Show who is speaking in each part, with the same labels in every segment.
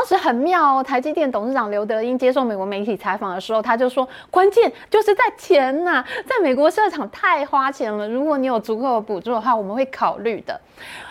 Speaker 1: 当时很妙哦，台积电董事长刘德英接受美国媒体采访的时候，他就说，关键就是在钱呐、啊，在美国设厂太花钱了，如果你有足够的补助的话，我们会考虑的。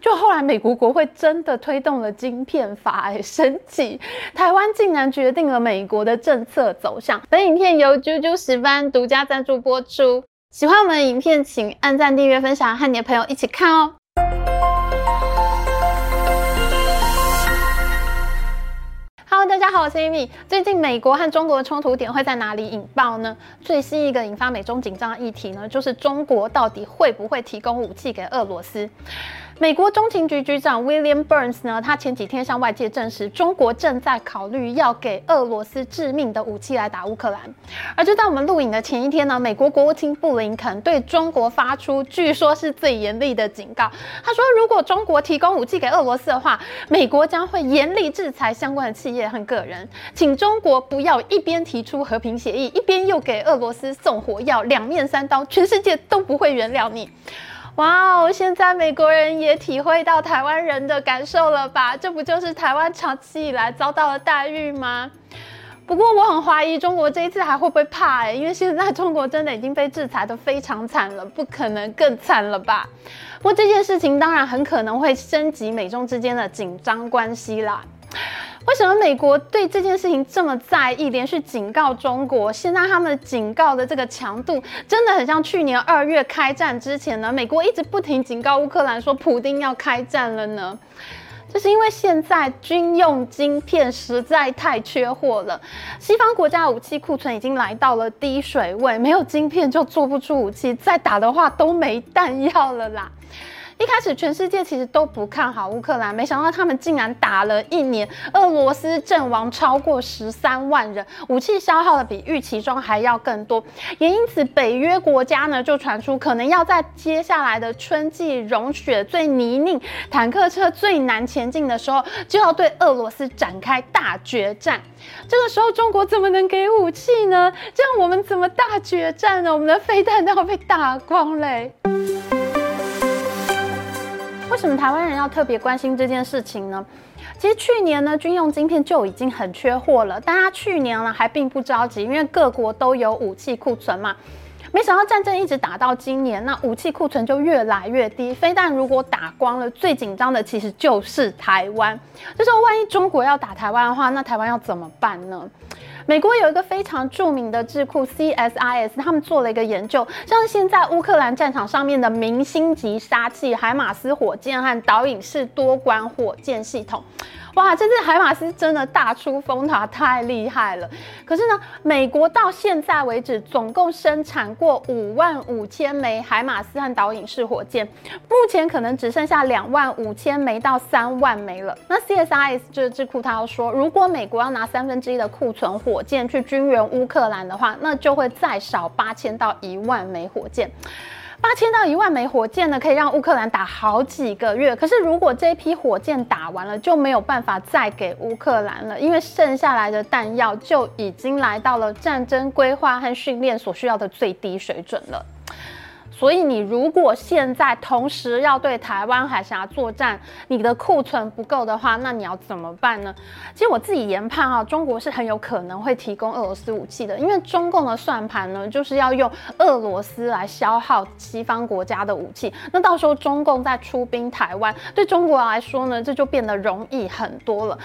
Speaker 1: 就后来美国国会真的推动了晶片法，哎，神奇！台湾竟然决定了美国的政策走向。本影片由啾啾石斑独家赞助播出。喜欢我们的影片，请按赞、订阅、分享，和你的朋友一起看哦。好，，C 米。最近美国和中国的冲突点会在哪里引爆呢？最新一个引发美中紧张的议题呢，就是中国到底会不会提供武器给俄罗斯？美国中情局局长 William Burns 呢，他前几天向外界证实，中国正在考虑要给俄罗斯致命的武器来打乌克兰。而就在我们录影的前一天呢，美国国务卿布林肯对中国发出据说是最严厉的警告。他说，如果中国提供武器给俄罗斯的话，美国将会严厉制裁相关的企业和个人，请中国不要一边提出和平协议，一边又给俄罗斯送火药，两面三刀，全世界都不会原谅你。哇哦！现在美国人也体会到台湾人的感受了吧？这不就是台湾长期以来遭到的待遇吗？不过我很怀疑中国这一次还会不会怕欸，因为现在中国真的已经被制裁得非常惨了，不可能更惨了吧？不过这件事情当然很可能会升级美中之间的紧张关系啦。为什么美国对这件事情这么在意，连续警告中国？现在他们警告的这个强度，真的很像去年二月开战之前呢？美国一直不停警告乌克兰说普丁要开战了呢？这是因为现在军用晶片实在太缺货了，西方国家武器库存已经来到了低水位，没有晶片就做不出武器，再打的话都没弹药了啦。一开始全世界其实都不看好乌克兰，没想到他们竟然打了一年，俄罗斯阵亡超过十三万人，武器消耗的比预期中还要更多，也因此北约国家呢就传出可能要在接下来的春季融雪最泥泞、坦克车最难前进的时候，就要对俄罗斯展开大决战。这个时候中国怎么能给武器呢？这样我们怎么大决战呢？我们的飞弹都要被打光嘞！为什么台湾人要特别关心这件事情呢？其实去年呢，军用晶片就已经很缺货了，大家去年呢还并不着急，因为各国都有武器库存嘛。没想到战争一直打到今年，那武器库存就越来越低。非但如果打光了，最紧张的其实就是台湾。就说万一中国要打台湾的话，那台湾要怎么办呢？美国有一个非常著名的智库 CSIS，他们做了一个研究，像现在乌克兰战场上面的明星级杀器海马斯火箭和导引式多管火箭系统。哇，这次海马斯真的大出风头，太厉害了！可是呢，美国到现在为止总共生产过五万五千枚海马斯和导引式火箭，目前可能只剩下两万五千枚到三万枚了。那 CSIS 这个智库他要说，如果美国要拿三分之一的库存火箭去军援乌克兰的话，那就会再少八千到一万枚火箭。八千到一万枚火箭呢，可以让乌克兰打好几个月。可是如果这批火箭打完了，就没有办法再给乌克兰了，因为剩下来的弹药就已经来到了战争规划和训练所需要的最低水准了。所以，你如果现在同时要对台湾海峡作战，你的库存不够的话，那你要怎么办呢？其实我自己研判啊，中国是很有可能会提供俄罗斯武器的，因为中共的算盘呢，就是要用俄罗斯来消耗西方国家的武器。那到时候中共再出兵台湾，对中国来说呢，这就变得容易很多了。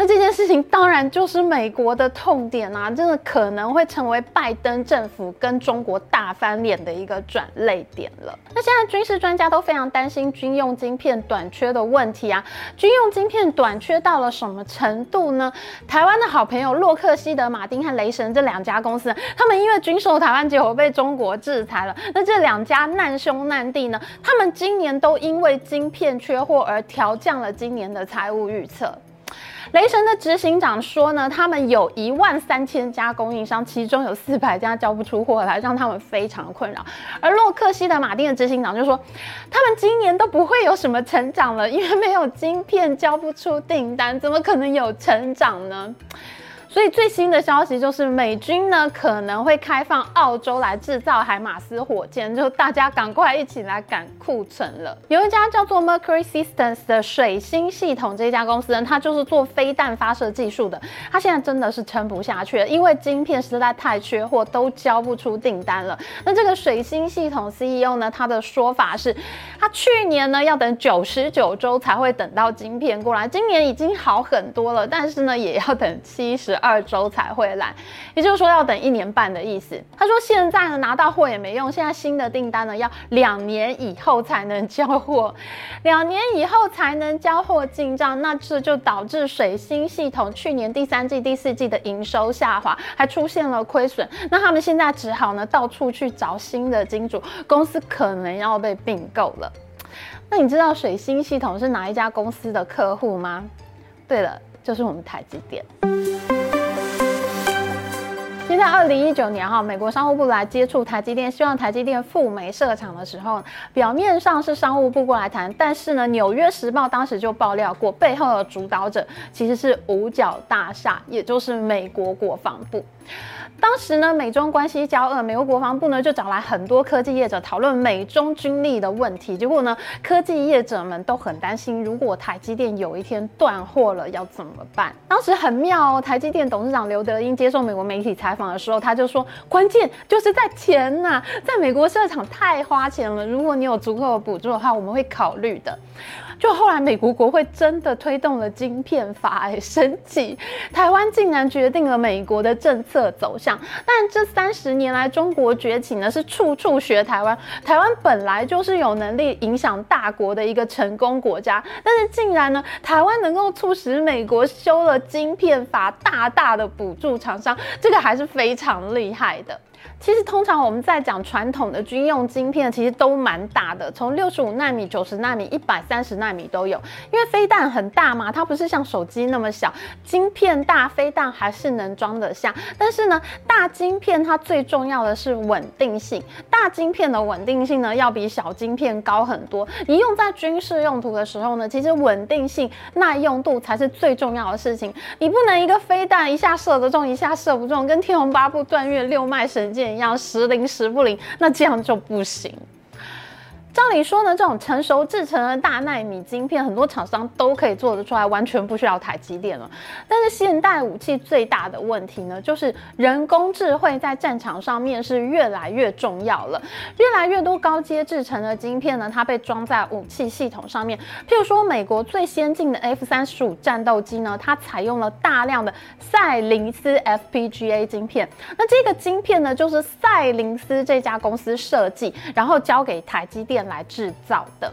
Speaker 1: 那这件事情当然就是美国的痛点啊，真的可能会成为拜登政府跟中国大翻脸的一个转点了。那现在军事专家都非常担心军用晶片短缺的问题啊，军用晶片短缺到了什么程度呢？台湾的好朋友洛克希德马丁和雷神这两家公司，他们因为军售台湾结果被中国制裁了。那这两家难兄难弟呢，他们今年都因为晶片缺货而调降了今年的财务预测。雷神的执行长说呢，他们有一万三千家供应商，其中有四百家交不出货来，让他们非常困扰。而洛克希德马丁的执行长就说，他们今年都不会有什么成长了，因为没有晶片交不出订单，怎么可能有成长呢？所以最新的消息就是美军呢可能会开放澳洲来制造海马斯火箭，就大家赶快一起来赶库存了。有一家叫做 Mercury Systems 的水星系统这家公司呢，它就是做飞弹发射技术的，它现在真的是撑不下去了，因为晶片实在太缺货，都交不出订单了。那这个水星系统 CEO 呢，他的说法是，他去年呢要等九十九周才会等到晶片过来，今年已经好很多了，但是呢也要等七十二周才会来，也就是说要等一年半的意思。他说现在呢拿到货也没用，现在新的订单呢要两年以后才能交货，两年以后才能交货进账，那这就导致水星系统去年第三季、第四季的营收下滑，还出现了亏损。那他们现在只好呢到处去找新的金主，公司可能要被并购了。那你知道水星系统是哪一家公司的客户吗？对了，就是我们台积电。在二零一九年哈，美国商务部来接触台积电，希望台积电赴美设厂的时候，表面上是商务部过来谈，但是呢，《纽约时报》当时就爆料过，背后的主导者其实是五角大厦，也就是美国国防部。当时呢，美中关系交恶，美国国防部呢就找来很多科技业者讨论美中军力的问题。结果呢，科技业者们都很担心，如果台积电有一天断货了，要怎么办？当时很妙哦，台积电董事长刘德英接受美国媒体采访的时候，他就说，关键就是在钱呐，在美国设厂太花钱了。如果你有足够的补助的话，我们会考虑的。就后来美国国会真的推动了晶片法，哎，神奇！台湾竟然决定了美国的政策走向。但这三十年来，中国崛起呢，是处处学台湾。台湾本来就是有能力影响大国的一个成功国家，但是竟然呢，台湾能够促使美国修了晶片法，大大的补助厂商，这个还是非常厉害的。其实通常我们在讲传统的军用晶片，其实都蛮大的，从六十五纳米、九十纳米、一百三十纳米都有。因为飞弹很大嘛，它不是像手机那么小，晶片大，飞弹还是能装得下。但是呢，大晶片它最重要的是稳定性，大晶片的稳定性呢要比小晶片高很多。你用在军事用途的时候呢，其实稳定性、耐用度才是最重要的事情。你不能一个飞弹一下射得中，一下射不中，跟《天龙八部》断月六脉神件一样时灵时不灵，那这样就不行。照理说呢，这种成熟制成的大纳米晶片，很多厂商都可以做得出来，完全不需要台积电了。但是现代武器最大的问题呢，就是人工智慧在战场上面是越来越重要了。越来越多高阶制成的晶片呢，它被装在武器系统上面。譬如说，美国最先进的 F 三十五战斗机呢，它采用了大量的赛灵思 FPGA 晶片。那这个晶片呢，就是赛灵思这家公司设计，然后交给台积电来制造的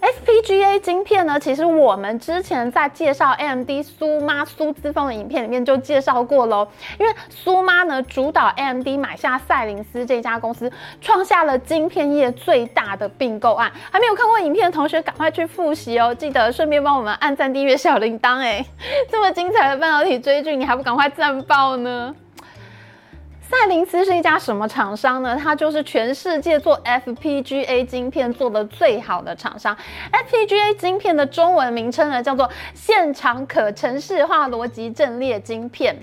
Speaker 1: FPGA 晶片呢，其实我们之前在介绍 AMD 苏妈苏姿丰的影片里面就介绍过喽。因为苏妈呢主导 AMD 买下赛灵思这家公司，创下了晶片业最大的并购案。还没有看过影片的同学，赶快去复习哦！记得顺便帮我们按赞、订阅、小铃铛。哎，这么精彩的半导体追剧，你还不赶快赞爆呢？赛灵思是一家什么厂商呢？它就是全世界做 FPGA 晶片做的最好的厂商。FPGA 晶片的中文名称呢，叫做现场可程式化逻辑阵列晶片。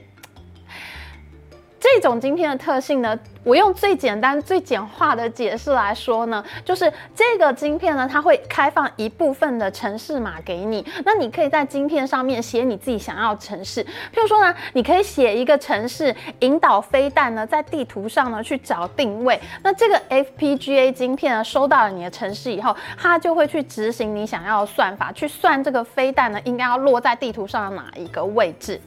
Speaker 1: 这种晶片的特性呢，我用最简单、最简化的解释来说呢，就是这个晶片呢，它会开放一部分的城市码给你，那你可以在晶片上面写你自己想要的程式。譬如说呢，你可以写一个城市引导飞弹呢在地图上呢去找定位。那这个 FPGA 晶片呢收到了你的城市以后，它就会去执行你想要的算法，去算这个飞弹呢应该要落在地图上的哪一个位置。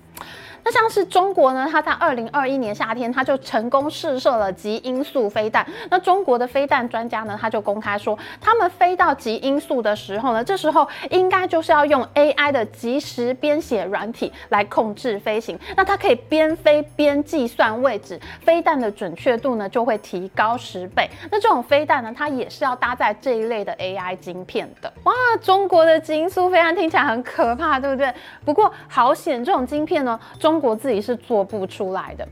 Speaker 1: 那像是中国呢，它在二零二一年夏天，它就成功试射了极音速飞弹。那中国的飞弹专家呢，他就公开说，他们飞到极音速的时候呢，这时候应该就是要用 AI 的即时编写软体来控制飞行。那它可以边飞边计算位置，飞弹的准确度呢就会提高十倍。那这种飞弹呢，它也是要搭载这一类的 AI 晶片的。哇，中国的极音速飞弹听起来很可怕，对不对？不过好险，这种晶片呢，中中国自己是做不出来的。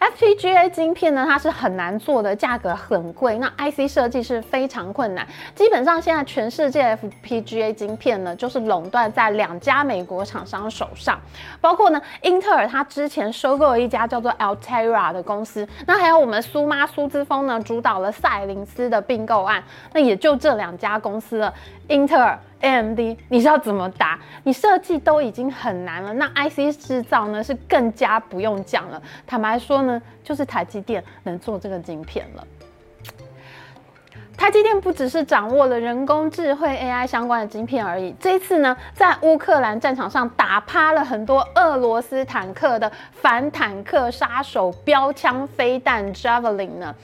Speaker 1: FPGA 晶片呢，它是很难做的，价格很贵，那 IC 设计是非常困难。基本上现在全世界 FPGA 晶片呢，就是垄断在两家美国厂商手上，包括呢，英特尔它之前收购了一家叫做 Altera 的公司，那还有我们苏妈苏之峰呢，主导了赛灵思的并购案，那也就这两家公司了，英特尔。AMD，你是要怎么打？你设计都已经很难了，那 IC 制造呢是更加不用讲了。坦白说呢，就是台积电能做这个晶片了。台积电不只是掌握了人工智慧 AI 相关的晶片而已，这一次呢，在乌克兰战场上打趴了很多俄罗斯坦克的反坦克杀手标枪飞弹 Javelin 呢。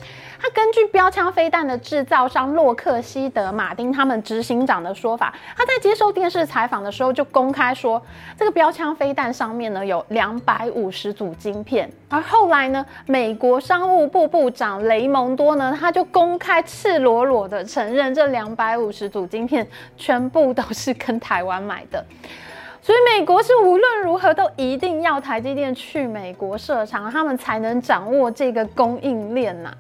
Speaker 1: 他根据标枪飞弹的制造商洛克希德马丁他们执行长的说法，他在接受电视采访的时候就公开说，这个标枪飞弹上面呢有两百五十组晶片。而后来呢，美国商务部部长雷蒙多呢，他就公开赤裸裸的承认，这两百五十组晶片全部都是跟台湾买的。所以美国是无论如何都一定要台积电去美国设厂，他们才能掌握这个供应链呐、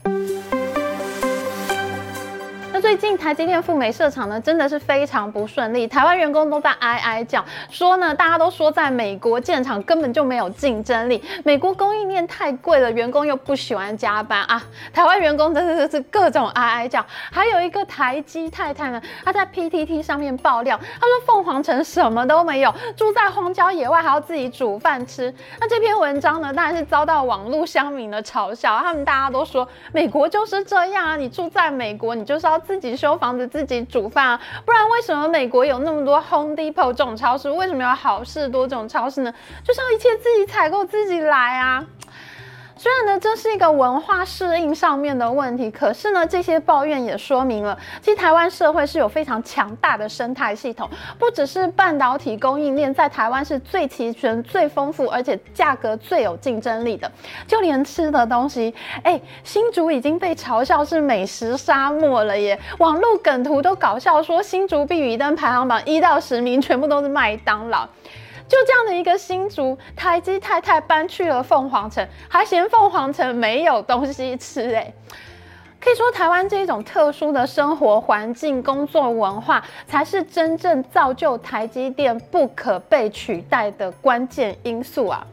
Speaker 1: 最近台积电赴美设厂呢，真的是非常不顺利。台湾员工都在哀哀叫，说呢，大家都说在美国建厂根本就没有竞争力，美国供应链太贵了，员工又不喜欢加班啊。台湾员工真的是各种哀哀叫。还有一个台积太太呢，她在 PTT 上面爆料，她说凤凰城什么都没有，住在荒郊野外还要自己煮饭吃。那这篇文章呢，当然是遭到网络乡民的嘲笑，他们大家都说美国就是这样啊，你住在美国，你就是要自自己修房子，自己煮饭啊，不然为什么美国有那么多 Home Depot 这种超市？为什么要好事多这种超市呢？就是要一切自己采购，自己来啊。虽然呢，这是一个文化适应上面的问题，可是呢，这些抱怨也说明了，其实台湾社会是有非常强大的生态系统，不只是半导体供应链在台湾是最齐全、最丰富，而且价格最有竞争力的，就连吃的东西，哎，新竹已经被嘲笑是美食沙漠了耶，网络梗图都搞笑说新竹必比登排行榜一到十名全部都是麦当劳。就这样的一个新竹台积太太搬去了凤凰城，还嫌凤凰城没有东西吃诶，可以说台湾这种特殊的生活环境、工作文化，才是真正造就台积电不可被取代的关键因素啊。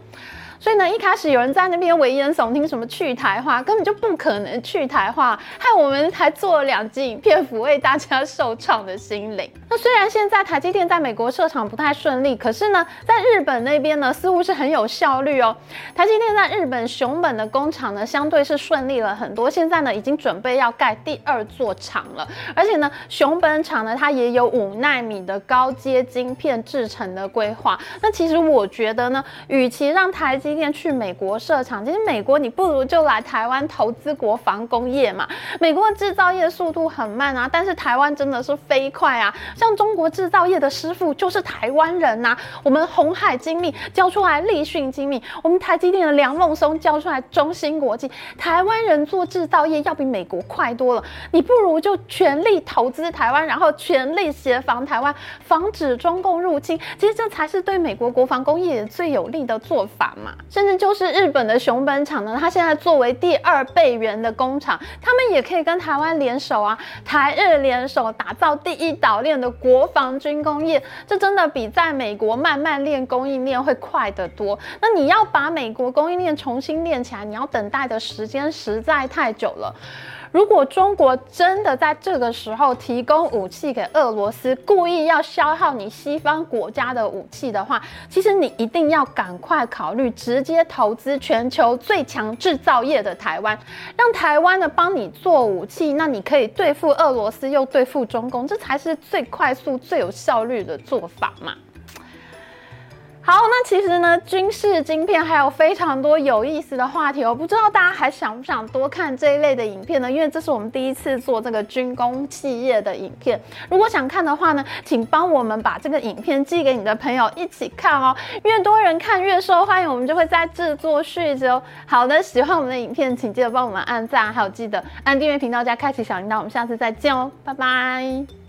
Speaker 1: 所以呢，一开始有人在那边危言耸听，什么去台化，根本就不可能去台化，害我们还做了两集影片抚慰大家受创的心灵。那虽然现在台积电在美国设厂不太顺利，可是呢，在日本那边呢，似乎是很有效率哦。台积电在日本熊本的工厂呢，相对是顺利了很多，现在呢，已经准备要盖第二座厂了，而且呢，熊本厂呢，它也有五纳米的高阶晶片制成的规划。那其实我觉得呢，与其让台积今天去美国设厂，其实美国你不如就来台湾投资国防工业嘛。美国的制造业速度很慢啊，但是台湾真的是飞快啊。像中国制造业的师傅就是台湾人呐、我们鸿海精密教出来立讯精密，我们台积电的梁孟松教出来中芯国际。台湾人做制造业要比美国快多了。你不如就全力投资台湾，然后全力协防台湾，防止中共入侵。其实这才是对美国国防工业最有利的做法嘛。甚至就是日本的熊本厂呢，它现在作为第二备援的工厂，他们也可以跟台湾联手啊，台日联手打造第一岛链的国防军工业，这真的比在美国慢慢练供应链会快得多。那你要把美国供应链重新练起来，你要等待的时间实在太久了。如果中国真的在这个时候提供武器给俄罗斯，故意要消耗你西方国家的武器的话，其实你一定要赶快考虑直接投资全球最强制造业的台湾，让台湾呢帮你做武器，那你可以对付俄罗斯又对付中共，这才是最快速、最有效率的做法嘛。好，那其实呢，军事晶片还有非常多有意思的话题，我不知道大家还想不想多看这一类的影片呢？因为这是我们第一次做这个军工企业的影片。如果想看的话呢，请帮我们把这个影片寄给你的朋友一起看哦。越多人看越受欢迎，我们就会再制作续集哦。好的，喜欢我们的影片，请记得帮我们按赞，还有记得按订阅频道加开启小铃铛。我们下次再见哦，拜拜。